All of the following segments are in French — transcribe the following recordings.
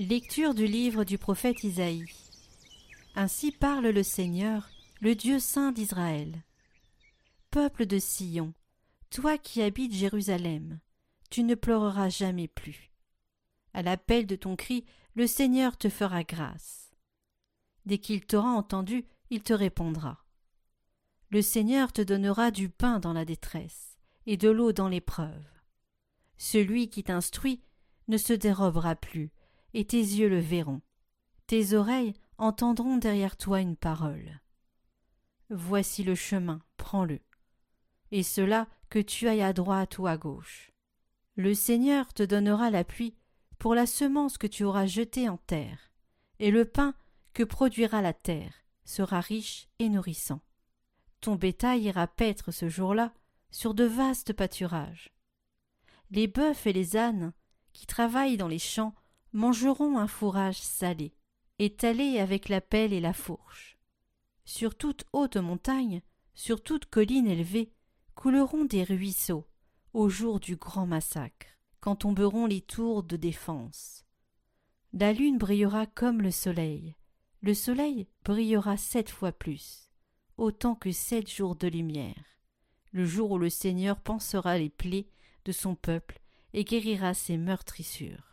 Lecture du livre du prophète Isaïe. Ainsi parle le Seigneur, le Dieu saint d'Israël. Peuple de Sion, toi qui habites Jérusalem, tu ne pleureras jamais plus. À l'appel de ton cri, le Seigneur te fera grâce. Dès qu'il t'aura entendu, il te répondra. Le Seigneur te donnera du pain dans la détresse et de l'eau dans l'épreuve. Celui qui t'instruit ne se dérobera plus, et tes yeux le verront. Tes oreilles entendront derrière toi une parole. Voici le chemin, prends-le. Et cela que tu ailles à droite ou à gauche. Le Seigneur te donnera la pluie pour la semence que tu auras jetée en terre, et le pain que produira la terre sera riche et nourrissant. Ton bétail ira paître ce jour-là sur de vastes pâturages. Les bœufs et les ânes qui travaillent dans les champs mangeront un fourrage salé, étalé avec la pelle et la fourche. Sur toute haute montagne, sur toute colline élevée, couleront des ruisseaux au jour du grand massacre, quand tomberont les tours de défense. La lune brillera comme le soleil, le soleil brillera sept fois plus, autant que sept jours de lumière, le jour où le Seigneur pansera les plaies de son peuple et guérira ses meurtrissures.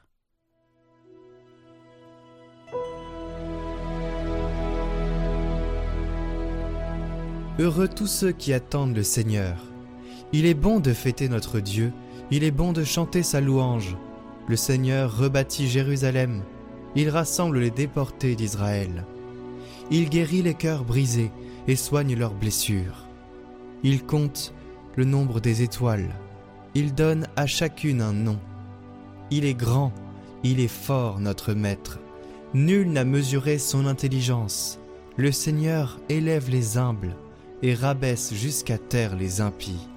Heureux tous ceux qui attendent le Seigneur. Il est bon de fêter notre Dieu, il est bon de chanter sa louange. Le Seigneur rebâtit Jérusalem, il rassemble les déportés d'Israël. Il guérit les cœurs brisés et soigne leurs blessures. Il compte le nombre des étoiles, il donne à chacune un nom. Il est grand, il est fort notre Maître. Nul n'a mesuré son intelligence. Le Seigneur élève les humbles et rabaisse jusqu'à terre les impies.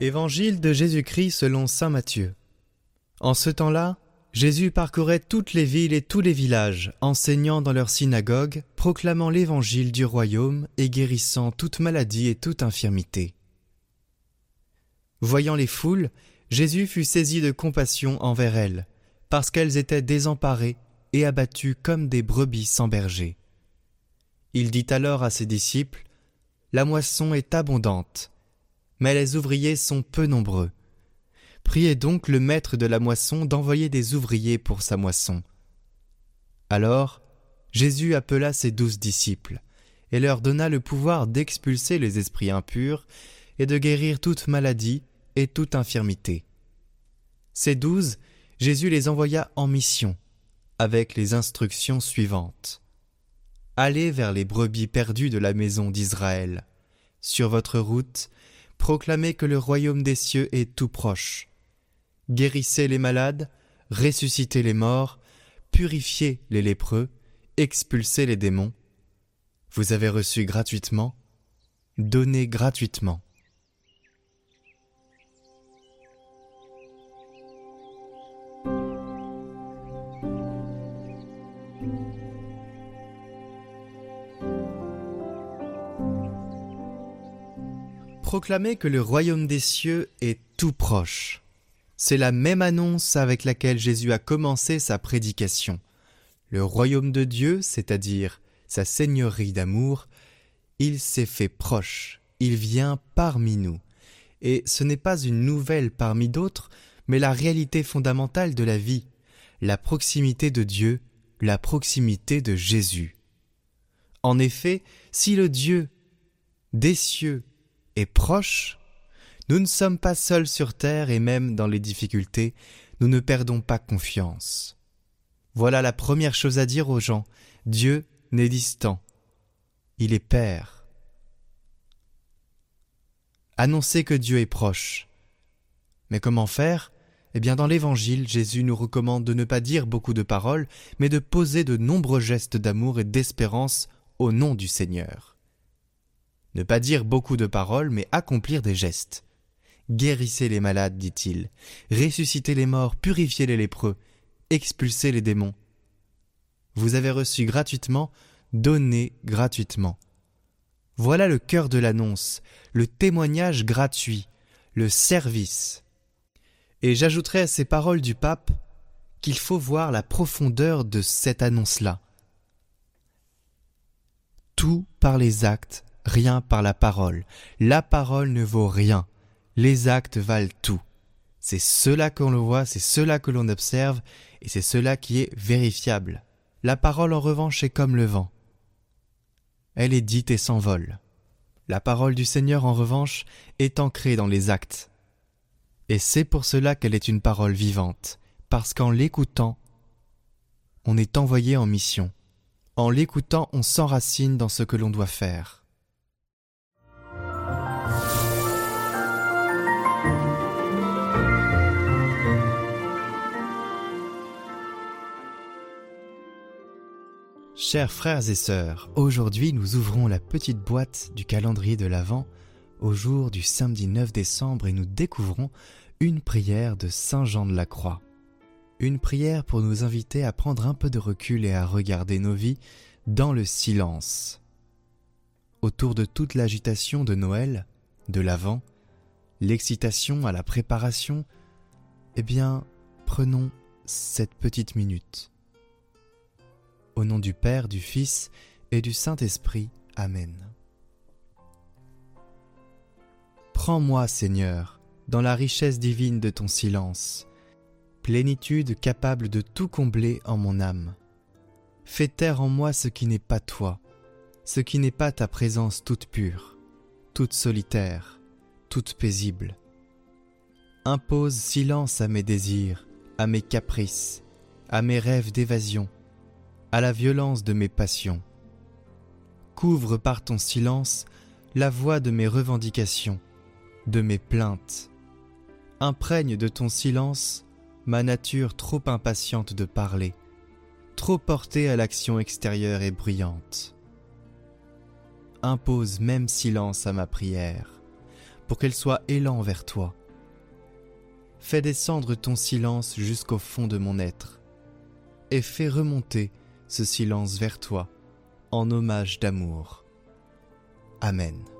Évangile de Jésus-Christ selon Saint Matthieu. En ce temps-là, Jésus parcourait toutes les villes et tous les villages, enseignant dans leurs synagogues, proclamant l'évangile du royaume et guérissant toute maladie et toute infirmité. Voyant les foules, Jésus fut saisi de compassion envers elles, parce qu'elles étaient désemparées et abattues comme des brebis sans berger. Il dit alors à ses disciples, La moisson est abondante, mais les ouvriers sont peu nombreux. Priez donc le maître de la moisson d'envoyer des ouvriers pour sa moisson. Alors Jésus appela ses douze disciples, et leur donna le pouvoir d'expulser les esprits impurs, et de guérir toute maladie et toute infirmité. Ces douze, Jésus les envoya en mission, avec les instructions suivantes. Allez vers les brebis perdues de la maison d'Israël. Sur votre route, proclamez que le royaume des cieux est tout proche guérissez les malades, ressuscitez les morts, purifiez les lépreux, expulsez les démons. Vous avez reçu gratuitement, donnez gratuitement. Proclamez que le royaume des cieux est tout proche. C'est la même annonce avec laquelle Jésus a commencé sa prédication. Le royaume de Dieu, c'est-à-dire sa seigneurie d'amour, il s'est fait proche, il vient parmi nous. Et ce n'est pas une nouvelle parmi d'autres, mais la réalité fondamentale de la vie, la proximité de Dieu, la proximité de Jésus. En effet, si le Dieu des cieux est proche, nous ne sommes pas seuls sur terre et même dans les difficultés, nous ne perdons pas confiance. Voilà la première chose à dire aux gens. Dieu n'est distant. Il est Père. Annoncez que Dieu est proche. Mais comment faire? Eh bien dans l'Évangile, Jésus nous recommande de ne pas dire beaucoup de paroles, mais de poser de nombreux gestes d'amour et d'espérance au nom du Seigneur. Ne pas dire beaucoup de paroles, mais accomplir des gestes. Guérissez les malades, dit-il, ressuscitez les morts, purifiez les lépreux, expulsez les démons. Vous avez reçu gratuitement, donnez gratuitement. Voilà le cœur de l'annonce, le témoignage gratuit, le service. Et j'ajouterai à ces paroles du pape qu'il faut voir la profondeur de cette annonce-là. Tout par les actes, rien par la parole. La parole ne vaut rien. Les actes valent tout. C'est cela qu'on le voit, c'est cela que l'on observe, et c'est cela qui est vérifiable. La parole en revanche est comme le vent. Elle est dite et s'envole. La parole du Seigneur en revanche est ancrée dans les actes. Et c'est pour cela qu'elle est une parole vivante, parce qu'en l'écoutant, on est envoyé en mission. En l'écoutant, on s'enracine dans ce que l'on doit faire. Chers frères et sœurs, aujourd'hui nous ouvrons la petite boîte du calendrier de l'Avent au jour du samedi 9 décembre et nous découvrons une prière de Saint Jean de la Croix. Une prière pour nous inviter à prendre un peu de recul et à regarder nos vies dans le silence. Autour de toute l'agitation de Noël, de l'Avent, l'excitation à la préparation, eh bien, prenons cette petite minute au nom du Père, du Fils et du Saint-Esprit. Amen. Prends-moi, Seigneur, dans la richesse divine de ton silence, plénitude capable de tout combler en mon âme. Fais taire en moi ce qui n'est pas toi, ce qui n'est pas ta présence toute pure, toute solitaire, toute paisible. Impose silence à mes désirs, à mes caprices, à mes rêves d'évasion, à la violence de mes passions. Couvre par ton silence la voix de mes revendications, de mes plaintes. Imprègne de ton silence ma nature trop impatiente de parler, trop portée à l'action extérieure et bruyante. Impose même silence à ma prière, pour qu'elle soit élan vers toi. Fais descendre ton silence jusqu'au fond de mon être, et fais remonter ce silence vers toi, en hommage d'amour. Amen.